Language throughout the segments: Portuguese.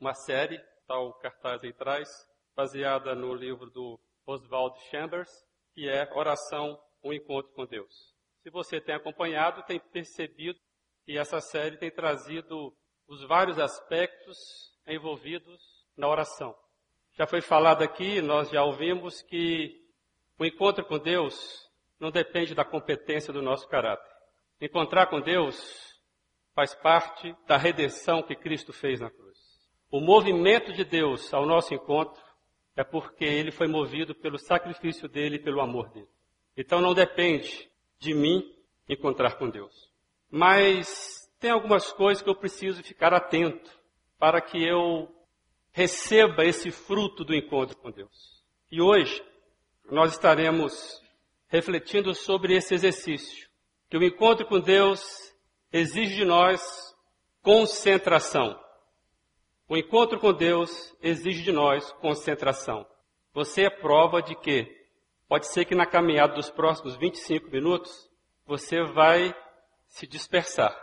uma série, tal cartaz aí atrás, baseada no livro do Oswald Chambers, que é Oração, um Encontro com Deus. Se você tem acompanhado, tem percebido que essa série tem trazido os vários aspectos envolvidos na oração. Já foi falado aqui, nós já ouvimos que o encontro com Deus não depende da competência do nosso caráter. Encontrar com Deus faz parte da redenção que Cristo fez na cruz. O movimento de Deus ao nosso encontro é porque ele foi movido pelo sacrifício dele e pelo amor dele. Então não depende de mim encontrar com Deus. Mas tem algumas coisas que eu preciso ficar atento para que eu receba esse fruto do encontro com Deus. E hoje nós estaremos refletindo sobre esse exercício, que o encontro com Deus exige de nós concentração. O encontro com Deus exige de nós concentração. Você é prova de que pode ser que na caminhada dos próximos 25 minutos você vai se dispersar.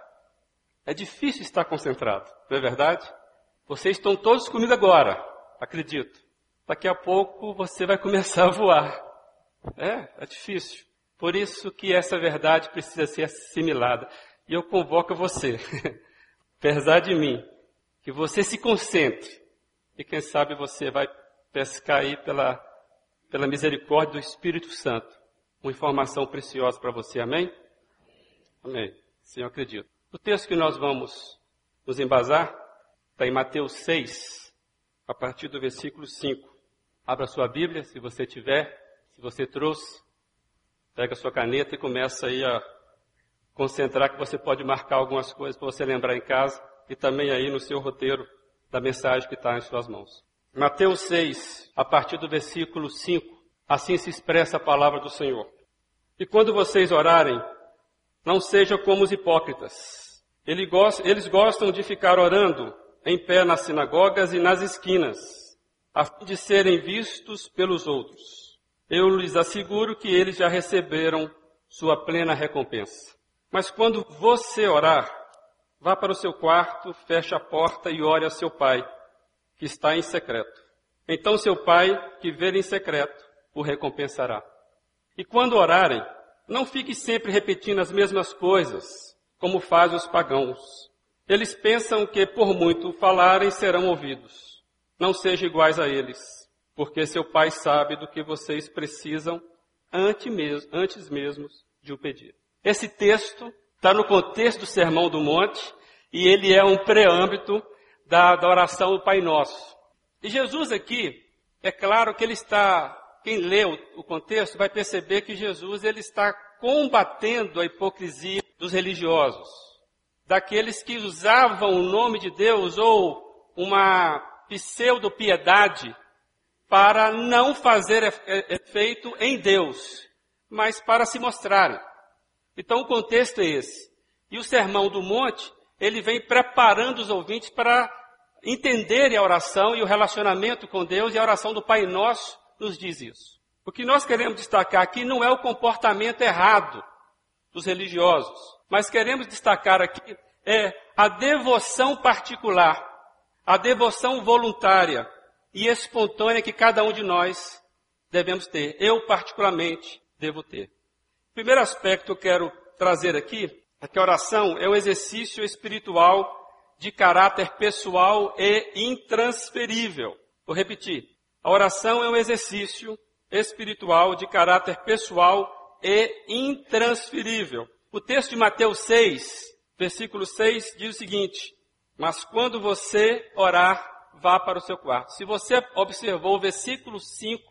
É difícil estar concentrado, não é verdade? Vocês estão todos comigo agora, acredito. Daqui a pouco você vai começar a voar. É, é difícil. Por isso que essa verdade precisa ser assimilada. E eu convoco você, apesar de mim, que você se concentre. E quem sabe você vai pescar aí pela, pela misericórdia do Espírito Santo. Uma informação preciosa para você, amém? Amém. Sim, eu acredito. O texto que nós vamos nos embasar está em Mateus 6, a partir do versículo 5. Abra sua Bíblia, se você tiver. Se você trouxe, pega sua caneta e começa aí a concentrar que você pode marcar algumas coisas para você lembrar em casa e também aí no seu roteiro da mensagem que está em suas mãos. Mateus 6, a partir do versículo 5, assim se expressa a palavra do Senhor. E quando vocês orarem, não sejam como os hipócritas. Eles gostam de ficar orando em pé nas sinagogas e nas esquinas, a fim de serem vistos pelos outros. Eu lhes asseguro que eles já receberam sua plena recompensa. Mas quando você orar, vá para o seu quarto, feche a porta e ore a seu pai, que está em secreto. Então seu pai, que vê em secreto, o recompensará. E quando orarem, não fique sempre repetindo as mesmas coisas, como fazem os pagãos. Eles pensam que por muito falarem serão ouvidos. Não sejam iguais a eles porque seu pai sabe do que vocês precisam antes mesmo, antes mesmo de o pedir. Esse texto está no contexto do Sermão do Monte e ele é um preâmbito da, da oração do Pai Nosso. E Jesus aqui, é claro que ele está, quem lê o, o contexto vai perceber que Jesus ele está combatendo a hipocrisia dos religiosos, daqueles que usavam o nome de Deus ou uma pseudo-piedade para não fazer efeito em Deus, mas para se mostrarem. Então o contexto é esse. E o Sermão do Monte, ele vem preparando os ouvintes para entenderem a oração e o relacionamento com Deus, e a oração do Pai Nosso nos diz isso. O que nós queremos destacar aqui não é o comportamento errado dos religiosos, mas queremos destacar aqui é a devoção particular, a devoção voluntária, e espontânea que cada um de nós devemos ter. Eu, particularmente, devo ter. O primeiro aspecto que eu quero trazer aqui é que a oração é um exercício espiritual de caráter pessoal e intransferível. Vou repetir. A oração é um exercício espiritual de caráter pessoal e intransferível. O texto de Mateus 6, versículo 6 diz o seguinte: Mas quando você orar, vá para o seu quarto. Se você observou o versículo 5,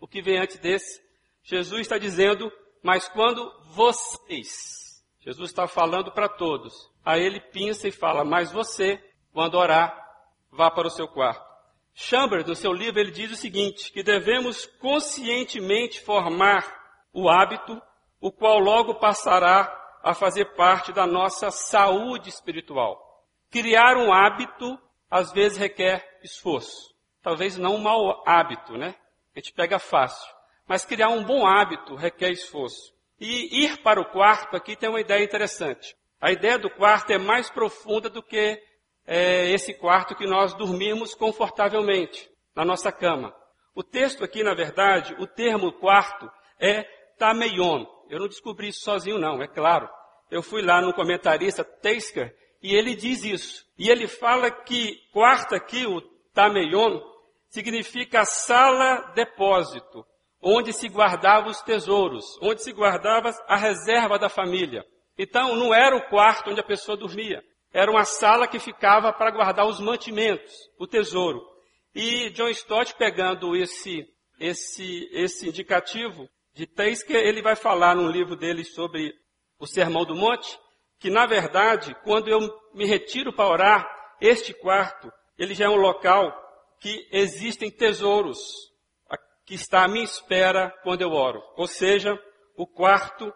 o que vem antes desse, Jesus está dizendo, mas quando vocês, Jesus está falando para todos, aí ele pinça e fala, mas você, quando orar, vá para o seu quarto. Chambers, no seu livro, ele diz o seguinte, que devemos conscientemente formar o hábito, o qual logo passará a fazer parte da nossa saúde espiritual. Criar um hábito, às vezes, requer esforço. Talvez não um mau hábito, né? A gente pega fácil. Mas criar um bom hábito requer esforço. E ir para o quarto aqui tem uma ideia interessante. A ideia do quarto é mais profunda do que é esse quarto que nós dormimos confortavelmente na nossa cama. O texto aqui, na verdade, o termo quarto é tameion. Eu não descobri isso sozinho não, é claro. Eu fui lá no comentarista Teisker e ele diz isso. E ele fala que quarto aqui, o tameion, significa sala depósito, onde se guardava os tesouros, onde se guardava a reserva da família. Então não era o quarto onde a pessoa dormia, era uma sala que ficava para guardar os mantimentos, o tesouro. E John Stott, pegando esse, esse, esse indicativo de Teisker, ele vai falar num livro dele sobre o Sermão do Monte, que na verdade, quando eu me retiro para orar, este quarto, ele já é um local que existem tesouros, que está à minha espera quando eu oro. Ou seja, o quarto,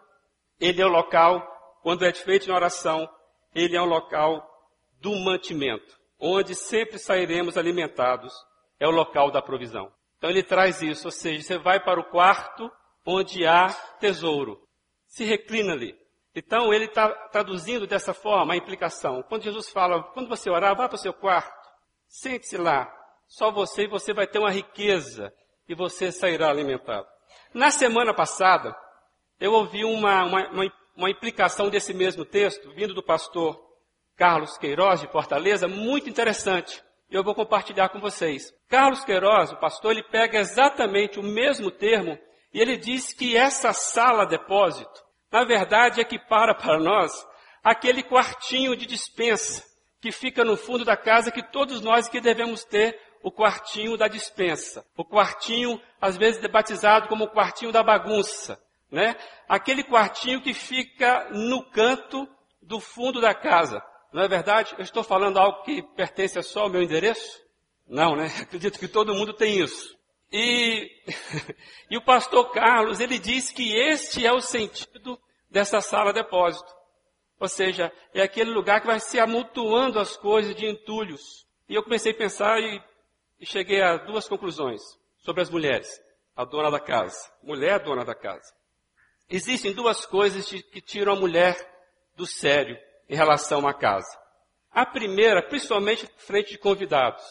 ele é o local, quando é feito na oração, ele é o local do mantimento, onde sempre sairemos alimentados. É o local da provisão. Então ele traz isso, ou seja, você vai para o quarto onde há tesouro. Se reclina ali. Então ele está traduzindo dessa forma a implicação. Quando Jesus fala, quando você orar, vá para o seu quarto, sente-se lá, só você e você vai ter uma riqueza e você sairá alimentado. Na semana passada, eu ouvi uma, uma, uma, implicação desse mesmo texto, vindo do pastor Carlos Queiroz, de Fortaleza, muito interessante. Eu vou compartilhar com vocês. Carlos Queiroz, o pastor, ele pega exatamente o mesmo termo e ele diz que essa sala depósito, na verdade, equipara para nós aquele quartinho de dispensa que fica no fundo da casa que todos nós que devemos ter o quartinho da dispensa. O quartinho, às vezes, batizado como o quartinho da bagunça. Né? Aquele quartinho que fica no canto do fundo da casa. Não é verdade? Eu estou falando algo que pertence só ao meu endereço? Não, né? Acredito que todo mundo tem isso. E, e o pastor Carlos, ele diz que este é o sentido dessa sala depósito. Ou seja, é aquele lugar que vai se amontoando as coisas de entulhos. E eu comecei a pensar e e cheguei a duas conclusões sobre as mulheres. A dona da casa. Mulher dona da casa. Existem duas coisas que tiram a mulher do sério em relação à casa. A primeira, principalmente frente de convidados.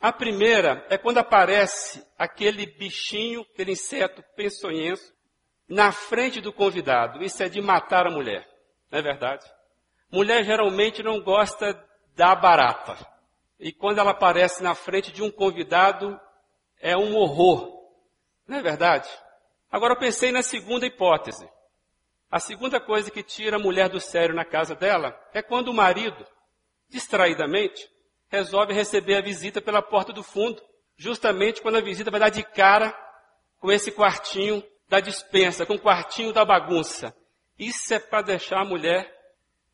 A primeira é quando aparece aquele bichinho, aquele inseto peçonhenso, na frente do convidado. Isso é de matar a mulher. Não é verdade? Mulher geralmente não gosta da barata. E quando ela aparece na frente de um convidado, é um horror. Não é verdade? Agora eu pensei na segunda hipótese. A segunda coisa que tira a mulher do sério na casa dela é quando o marido, distraidamente, resolve receber a visita pela porta do fundo, justamente quando a visita vai dar de cara com esse quartinho da dispensa, com o quartinho da bagunça. Isso é para deixar a mulher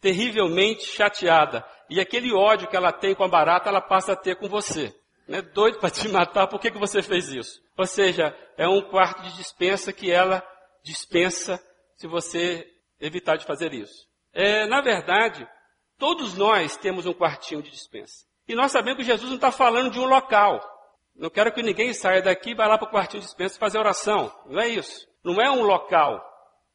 terrivelmente chateada. E aquele ódio que ela tem com a barata, ela passa a ter com você. Né? Doido para te matar, por que, que você fez isso? Ou seja, é um quarto de dispensa que ela dispensa se você evitar de fazer isso. É, na verdade, todos nós temos um quartinho de dispensa. E nós sabemos que Jesus não está falando de um local. Não quero que ninguém saia daqui e vá lá para o quartinho de dispensa fazer oração. Não é isso. Não é um local.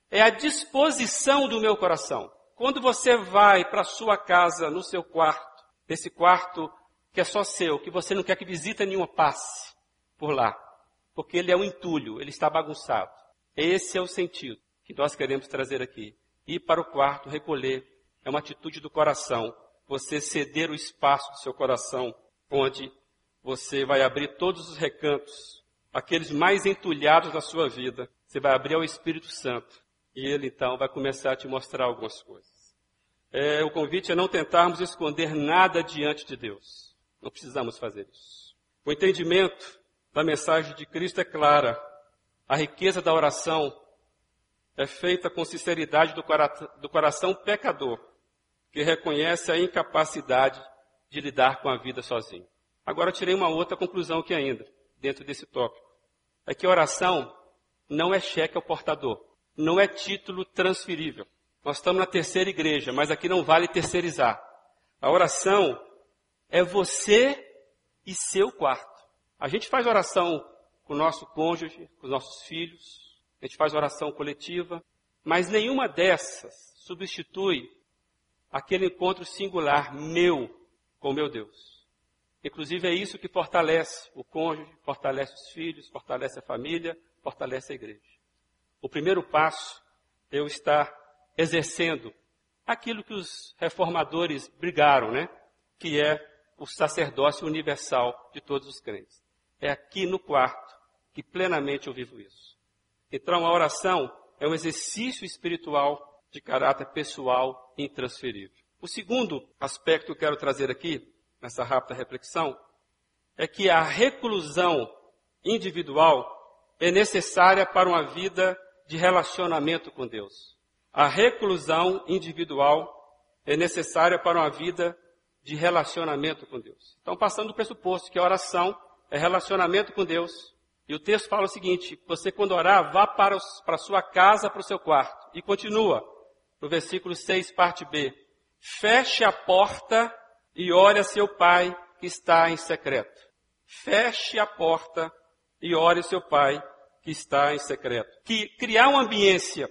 É a disposição do meu coração. Quando você vai para sua casa, no seu quarto, esse quarto que é só seu, que você não quer que visita nenhuma passe por lá, porque ele é um entulho, ele está bagunçado. Esse é o sentido que nós queremos trazer aqui. Ir para o quarto, recolher, é uma atitude do coração. Você ceder o espaço do seu coração, onde você vai abrir todos os recantos, aqueles mais entulhados da sua vida. Você vai abrir ao Espírito Santo. E ele então vai começar a te mostrar algumas coisas é, o convite é não tentarmos esconder nada diante de Deus. Não precisamos fazer isso. O entendimento da mensagem de Cristo é clara. A riqueza da oração é feita com sinceridade do, do coração pecador, que reconhece a incapacidade de lidar com a vida sozinho. Agora tirei uma outra conclusão aqui ainda, dentro desse tópico. É que oração não é cheque ao portador, não é título transferível. Nós estamos na terceira igreja, mas aqui não vale terceirizar. A oração é você e seu quarto. A gente faz oração com o nosso cônjuge, com os nossos filhos, a gente faz oração coletiva, mas nenhuma dessas substitui aquele encontro singular meu com meu Deus. Inclusive é isso que fortalece o cônjuge, fortalece os filhos, fortalece a família, fortalece a igreja. O primeiro passo é eu estar exercendo aquilo que os reformadores brigaram, né? Que é o sacerdócio universal de todos os crentes. É aqui no quarto que plenamente eu vivo isso. Então a oração é um exercício espiritual de caráter pessoal intransferível. O segundo aspecto que eu quero trazer aqui, nessa rápida reflexão, é que a reclusão individual é necessária para uma vida de relacionamento com Deus. A reclusão individual é necessária para uma vida de relacionamento com Deus. Então, passando do pressuposto que a oração é relacionamento com Deus, e o texto fala o seguinte: você, quando orar, vá para, os, para a sua casa, para o seu quarto. E continua, no versículo 6, parte B: feche a porta e ore a seu pai que está em secreto. Feche a porta e ore a seu pai que está em secreto. Que criar uma ambiência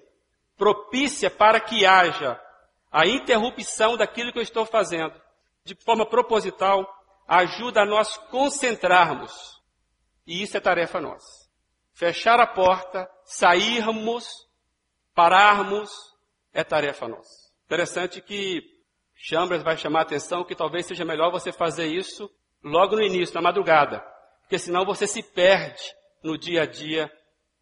propícia para que haja a interrupção daquilo que eu estou fazendo, de forma proposital, ajuda a nós concentrarmos e isso é tarefa nossa. Fechar a porta, sairmos, pararmos, é tarefa nossa. Interessante que Chambers vai chamar a atenção que talvez seja melhor você fazer isso logo no início, na madrugada. Porque senão você se perde no dia a dia,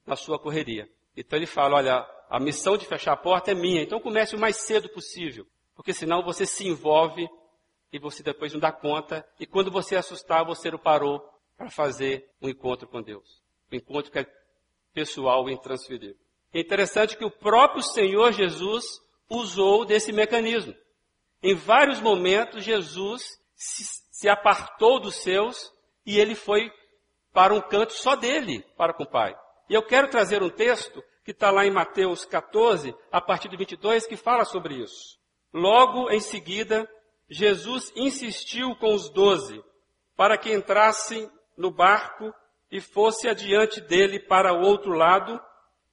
na sua correria. Então ele fala, olha, a missão de fechar a porta é minha, então comece o mais cedo possível. Porque senão você se envolve e você depois não dá conta. E quando você assustar, você não parou para fazer um encontro com Deus. Um encontro que é pessoal e intransferível. É interessante que o próprio Senhor Jesus usou desse mecanismo. Em vários momentos, Jesus se, apartou dos seus e ele foi para um canto só dele, para com o Pai. E eu quero trazer um texto que está lá em Mateus 14, a partir do 22, que fala sobre isso. Logo em seguida, Jesus insistiu com os doze para que entrassem no barco e fosse adiante dele para o outro lado,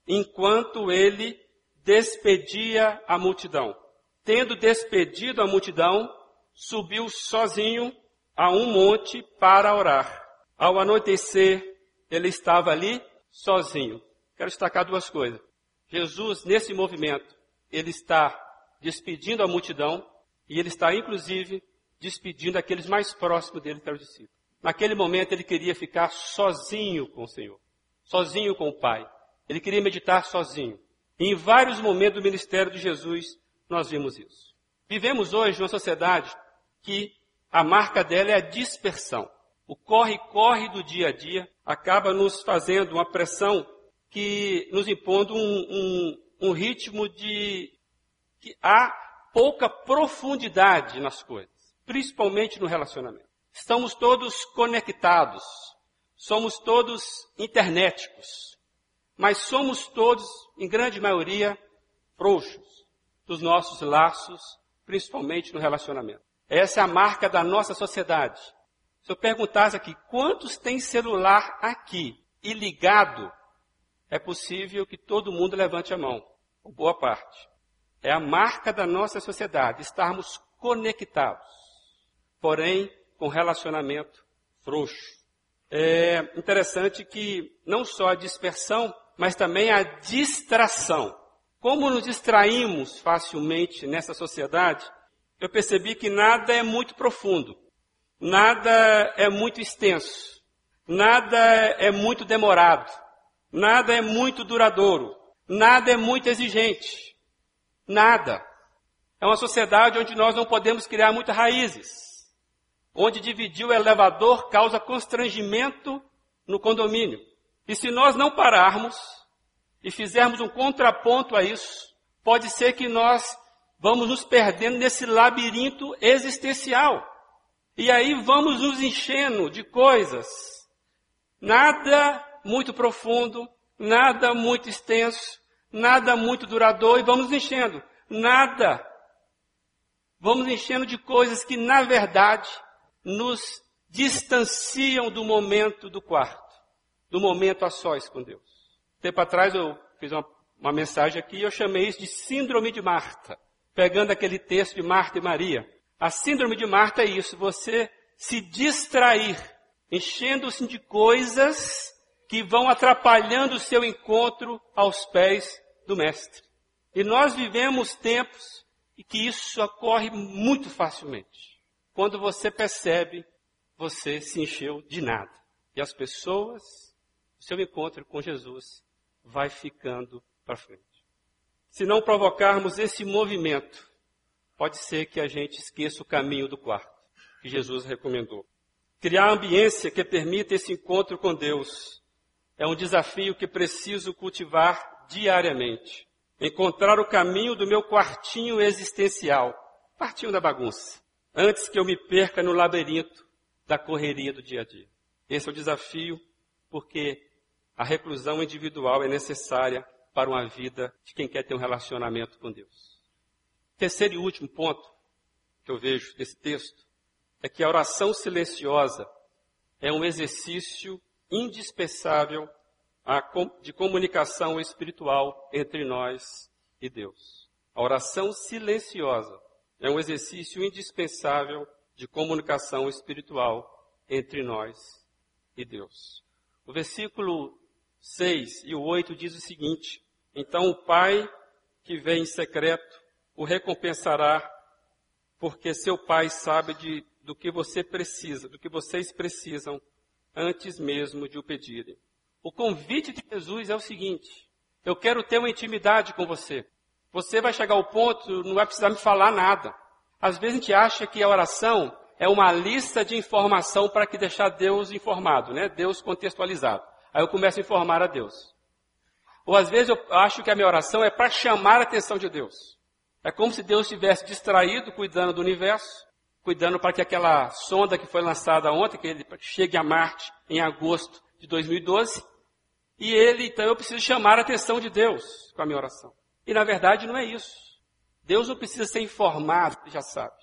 enquanto ele despedia a multidão. Tendo despedido a multidão, subiu sozinho a um monte para orar. Ao anoitecer, ele estava ali sozinho. Quero destacar duas coisas. Jesus, nesse movimento, ele está despedindo a multidão e ele está, inclusive, despedindo aqueles mais próximos dele, que eram os discípulos. Naquele momento ele queria ficar sozinho com o Senhor, sozinho com o Pai. Ele queria meditar sozinho. E em vários momentos do ministério de Jesus nós vimos isso. Vivemos hoje uma sociedade que a marca dela é a dispersão. O corre-corre do dia a dia acaba nos fazendo uma pressão que nos impondo um, um, um ritmo de que há pouca profundidade nas coisas, principalmente no relacionamento. Estamos todos conectados, somos todos internéticos, mas somos todos, em grande maioria, frouxos dos nossos laços, principalmente no relacionamento. Essa é a marca da nossa sociedade. Se eu perguntasse aqui, quantos têm celular aqui e ligado, é possível que todo mundo levante a mão, ou boa parte. É a marca da nossa sociedade, estarmos conectados. Porém, com relacionamento frouxo. É interessante que não só a dispersão, mas também a distração. Como nos distraímos facilmente nessa sociedade, eu percebi que nada é muito profundo, nada é muito extenso, nada é muito demorado, nada é muito duradouro, nada é muito exigente. Nada. É uma sociedade onde nós não podemos criar muitas raízes onde dividir o elevador causa constrangimento no condomínio. E se nós não pararmos e fizermos um contraponto a isso, pode ser que nós vamos nos perdendo nesse labirinto existencial. E aí vamos nos enchendo de coisas. Nada muito profundo, nada muito extenso, nada muito duradouro, e vamos enchendo. Nada. Vamos enchendo de coisas que, na verdade, nos distanciam do momento do quarto, do momento a sós com Deus. Tempo atrás eu fiz uma, uma mensagem aqui e eu chamei isso de síndrome de Marta, pegando aquele texto de Marta e Maria. A síndrome de Marta é isso, você se distrair, enchendo-se de coisas que vão atrapalhando o seu encontro aos pés do Mestre. E nós vivemos tempos em que isso ocorre muito facilmente. Quando você percebe, você se encheu de nada. E as pessoas, o seu encontro com Jesus vai ficando para frente. Se não provocarmos esse movimento, pode ser que a gente esqueça o caminho do quarto, que Jesus recomendou. Criar ambiência que permita esse encontro com Deus é um desafio que preciso cultivar diariamente. Encontrar o caminho do meu quartinho existencial, quartinho da bagunça, antes que eu me perca no labirinto da correria do dia a dia. Esse é o desafio, porque a reclusão individual é necessária para uma vida de quem quer ter um relacionamento com Deus. Terceiro e último ponto que eu vejo desse texto é que a oração silenciosa é um exercício indispensável de comunicação espiritual entre nós e Deus. A oração silenciosa é um exercício indispensável de comunicação espiritual entre nós e Deus. O versículo 6 e o 8 diz o seguinte: Então o Pai que vem em secreto o recompensará, porque seu Pai sabe de, do que você precisa, do que vocês precisam, antes mesmo de o pedirem. O convite de Jesus é o seguinte: eu quero ter uma intimidade com você. Você vai chegar ao ponto, não vai precisar me falar nada. Às vezes a gente acha que a oração é uma lista de informação para que deixar Deus informado, né? Deus contextualizado. Aí eu começo a informar a Deus. Ou às vezes eu acho que a minha oração é para chamar a atenção de Deus. É como se Deus estivesse distraído, cuidando do universo, cuidando para que aquela sonda que foi lançada ontem, que ele chegue a Marte em agosto de 2012, e ele, então eu preciso chamar a atenção de Deus com a minha oração. E na verdade não é isso. Deus não precisa ser informado, ele já sabe.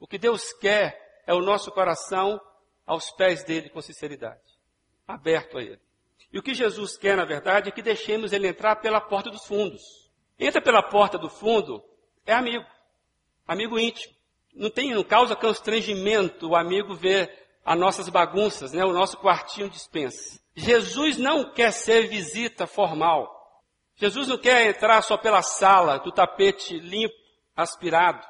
O que Deus quer é o nosso coração aos pés dele com sinceridade, aberto a ele. E o que Jesus quer, na verdade, é que deixemos ele entrar pela porta dos fundos. Entra pela porta do fundo, é amigo. Amigo íntimo. Não tem, não causa constrangimento o amigo ver as nossas bagunças, né? O nosso quartinho dispensa. Jesus não quer ser visita formal. Jesus não quer entrar só pela sala do tapete limpo, aspirado.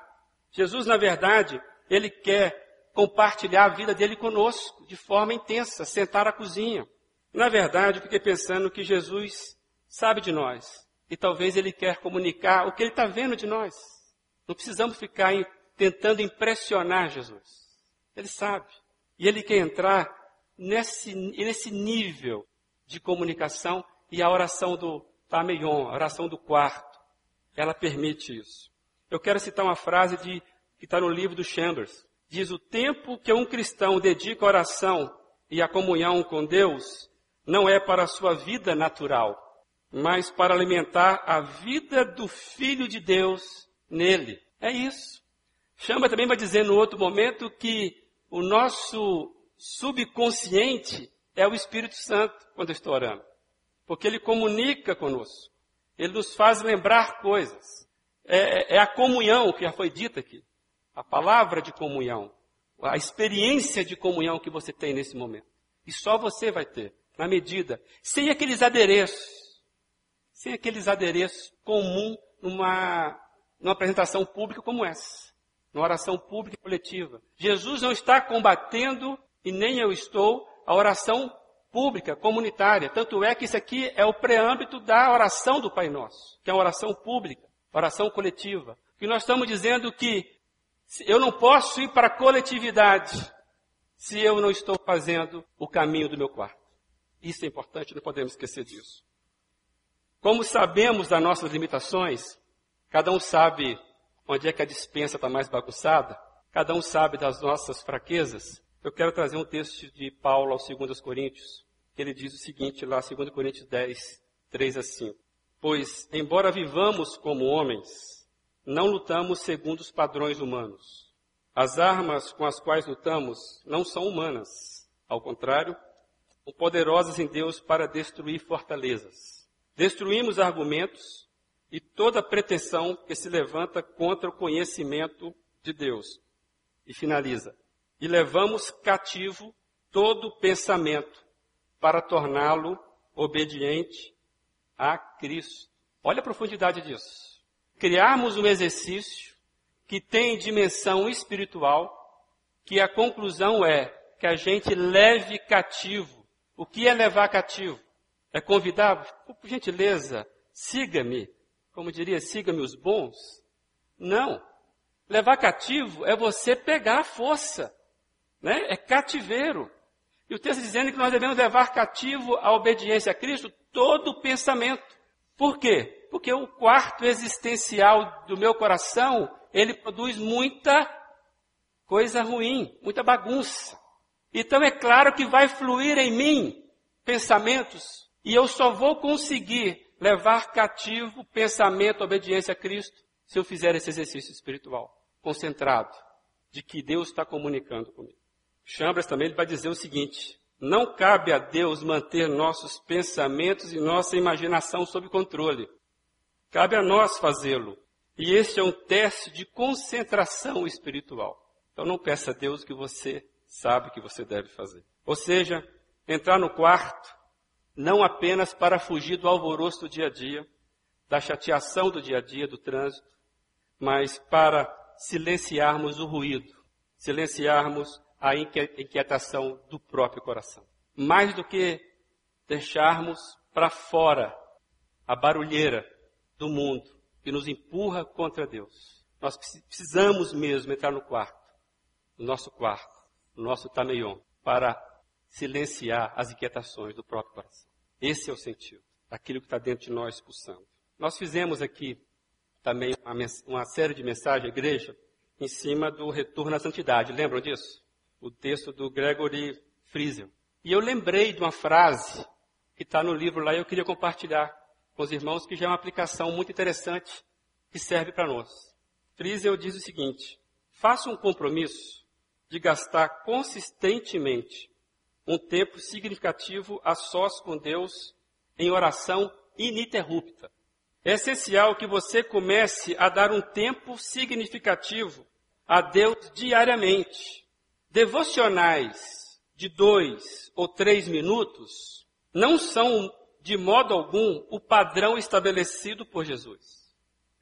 Jesus, na verdade, ele quer compartilhar a vida dele conosco de forma intensa, sentar à cozinha. Na verdade, eu fiquei pensando que Jesus sabe de nós. E talvez ele quer comunicar o que ele está vendo de nós. Não precisamos ficar tentando impressionar Jesus. Ele sabe. E ele quer entrar nesse, nesse nível de comunicação e a oração do Tameion, a oração do quarto, ela permite isso. Eu quero citar uma frase de, que está no livro do Chambers. Diz, o tempo que um cristão dedica à oração e à comunhão com Deus não é para a sua vida natural, mas para alimentar a vida do Filho de Deus nele. É isso. Chama também vai dizer no outro momento que o nosso subconsciente é o Espírito Santo quando eu estou orando. Porque ele comunica conosco. Ele nos faz lembrar coisas. É, é a comunhão que já foi dita aqui. A palavra de comunhão. A experiência de comunhão que você tem nesse momento. E só você vai ter, na medida, sem aqueles adereços. Sem aqueles adereços comum numa, numa apresentação pública como essa numa oração pública e coletiva. Jesus não está combatendo, e nem eu estou, a oração pública, comunitária. Tanto é que isso aqui é o preâmbito da oração do Pai Nosso, que é uma oração pública, oração coletiva. E nós estamos dizendo que eu não posso ir para a coletividade se eu não estou fazendo o caminho do meu quarto. Isso é importante, não podemos esquecer disso. Como sabemos das nossas limitações, cada um sabe onde é que a dispensa está mais bagunçada, cada um sabe das nossas fraquezas. Eu quero trazer um texto de Paulo aos 2 Coríntios, que ele diz o seguinte lá, 2 Coríntios 10, 3 a 5. Pois, embora vivamos como homens, não lutamos segundo os padrões humanos. As armas com as quais lutamos não são humanas. Ao contrário, são poderosas em Deus para destruir fortalezas. Destruímos argumentos e toda pretensão que se levanta contra o conhecimento de Deus. E finaliza. E levamos cativo todo pensamento para torná-lo obediente a Cristo. Olha a profundidade disso. Criarmos um exercício que tem dimensão espiritual, que a conclusão é que a gente leve cativo. O que é levar cativo? É convidar, por gentileza, siga-me. Como diria, siga-me os bons. Não. Levar cativo é você pegar a força. Né? É cativeiro. E o texto dizendo que nós devemos levar cativo a obediência a Cristo todo o pensamento. Por quê? Porque o quarto existencial do meu coração, ele produz muita coisa ruim, muita bagunça. Então é claro que vai fluir em mim pensamentos, e eu só vou conseguir levar cativo pensamento, obediência a Cristo, se eu fizer esse exercício espiritual, concentrado, de que Deus está comunicando comigo. Chambras também vai dizer o seguinte: não cabe a Deus manter nossos pensamentos e nossa imaginação sob controle. Cabe a nós fazê-lo. E este é um teste de concentração espiritual. Então não peça a Deus que você sabe que você deve fazer. Ou seja, entrar no quarto, não apenas para fugir do alvoroço do dia a dia, da chateação do dia a dia, do trânsito, mas para silenciarmos o ruído, silenciarmos a inquietação do próprio coração. Mais do que deixarmos para fora a barulheira do mundo que nos empurra contra Deus. Nós precisamos mesmo entrar no quarto, no nosso quarto, no nosso tameion, para silenciar as inquietações do próprio coração. Esse é o sentido, daquilo que está dentro de nós expulsando. Nós fizemos aqui também uma, uma série de mensagens à igreja em cima do retorno à santidade. Lembram disso? o texto do Gregory Friesen. E eu lembrei de uma frase que está no livro lá e eu queria compartilhar com os irmãos, que já é uma aplicação muito interessante que serve para nós. Friesen diz o seguinte: faça um compromisso de gastar consistentemente um tempo significativo a sós com Deus em oração ininterrupta. É essencial que você comece a dar um tempo significativo a Deus diariamente devocionais de dois ou três minutos não são, de modo algum, o padrão estabelecido por Jesus.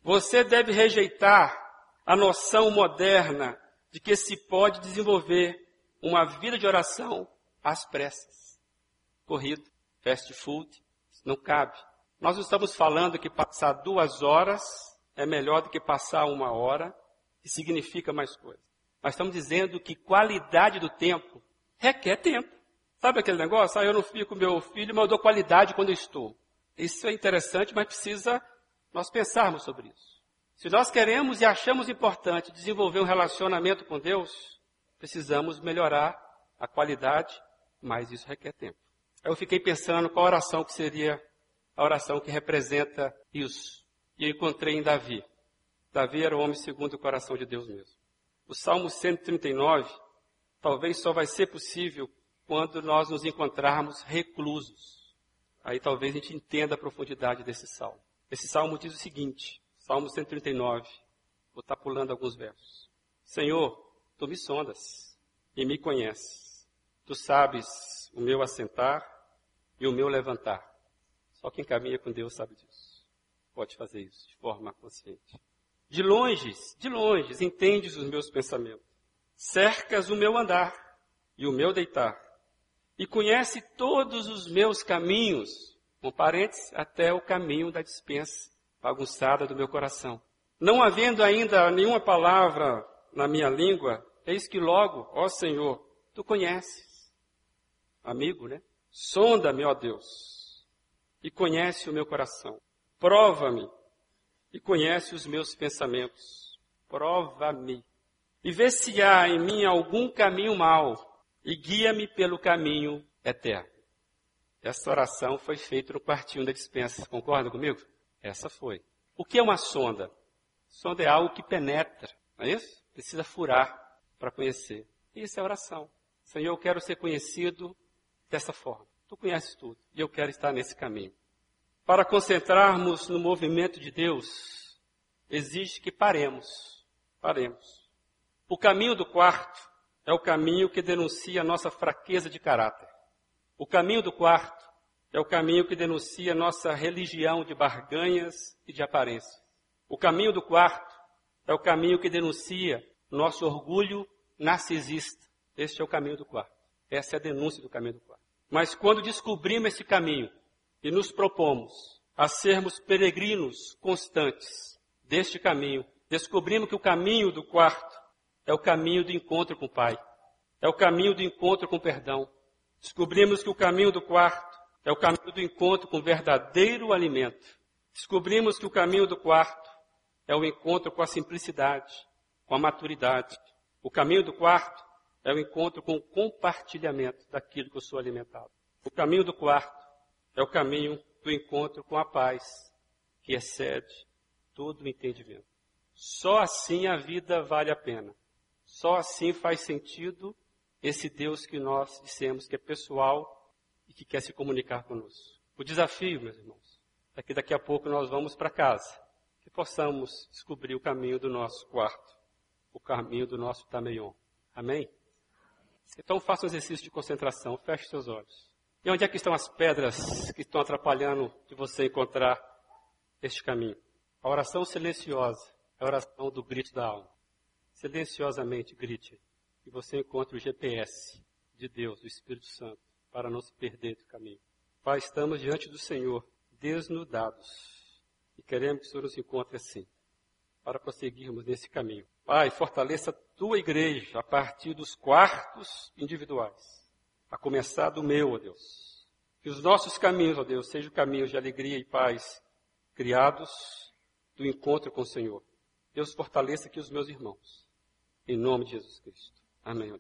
Você deve rejeitar a noção moderna de que se pode desenvolver uma vida de oração às pressas. Corrido, fast food, não cabe. Nós estamos falando que passar duas horas é melhor do que passar uma hora, que significa mais coisa. Mas estamos dizendo que qualidade do tempo requer tempo. Sabe aquele negócio? Ah, eu não fico com meu filho, mas eu dou qualidade quando eu estou. Isso é interessante, mas precisa nós pensarmos sobre isso. Se nós queremos e achamos importante desenvolver um relacionamento com Deus, precisamos melhorar a qualidade, mas isso requer tempo. Eu fiquei pensando qual oração que seria a oração que representa isso. E eu encontrei em Davi. Davi era o homem segundo o coração de Deus mesmo. O Salmo 139 talvez só vai ser possível quando nós nos encontrarmos reclusos. Aí talvez a gente entenda a profundidade desse salmo. Esse salmo diz o seguinte, Salmo 139, vou estar pulando alguns versos. Senhor, tu me sondas e me conheces. Tu sabes o meu assentar e o meu levantar. Só quem caminha com Deus sabe disso. Pode fazer isso de forma consciente. De longe, de longe, entendes os meus pensamentos. Cercas o meu andar e o meu deitar. E conhece todos os meus caminhos, com parênteses, até o caminho da dispensa bagunçada do meu coração. Não havendo ainda nenhuma palavra na minha língua, eis que logo, ó Senhor, tu conheces. Amigo, né? Sonda-me, ó Deus, e conhece o meu coração. Prova-me e conhece os meus pensamentos. Prova-me e vê se há em mim algum caminho mau e guia-me pelo caminho eterno. Essa oração foi feita no quartinho da dispensa. Concorda comigo? Essa foi. O que é uma sonda? Sonda é algo que penetra, não é isso? Precisa furar para conhecer. Isso é oração. Senhor, eu quero ser conhecido dessa forma. Tu conheces tudo e eu quero estar nesse caminho. Para concentrarmos no movimento de Deus, exige que paremos. Paremos. O caminho do quarto é o caminho que denuncia a nossa fraqueza de caráter. O caminho do quarto é o caminho que denuncia a nossa religião de barganhas e de aparência. O caminho do quarto é o caminho que denuncia nosso orgulho narcisista. Este é o caminho do quarto. Essa é a denúncia do caminho do quarto. Mas quando descobrimos esse caminho e nos propomos a sermos peregrinos constantes deste caminho, descobrimos que o caminho do quarto é o caminho do encontro com o Pai, é o caminho do encontro com o perdão. Descobrimos que o caminho do quarto é o caminho do encontro com o verdadeiro alimento. Descobrimos que o caminho do quarto é o encontro com a simplicidade, com a maturidade. O caminho do quarto é o encontro com o compartilhamento daquilo que eu sou alimentado. O caminho do quarto é o caminho do encontro com a paz, que excede todo o entendimento. Só assim a vida vale a pena. Só assim faz sentido esse Deus que nós dissemos que é pessoal e que quer se comunicar conosco. O desafio, meus irmãos, é que daqui a pouco nós vamos para casa, que possamos descobrir o caminho do nosso quarto, o caminho do nosso tameion. Amém? Então faça um exercício de concentração, feche seus olhos. E onde é que estão as pedras que estão atrapalhando de você encontrar este caminho? A oração silenciosa é a oração do grito da alma. Silenciosamente grite e você encontre o GPS de Deus, do Espírito Santo, para não se perder do caminho. Pai, estamos diante do Senhor, desnudados, e queremos que o Senhor nos encontre assim, para prosseguirmos nesse caminho. Pai, fortaleça tua igreja a partir dos quartos individuais, a começar do meu, ó Deus. Que os nossos caminhos, ó Deus, sejam caminhos de alegria e paz, criados do encontro com o Senhor. Deus fortaleça aqui os meus irmãos. Em nome de Jesus Cristo. Amém.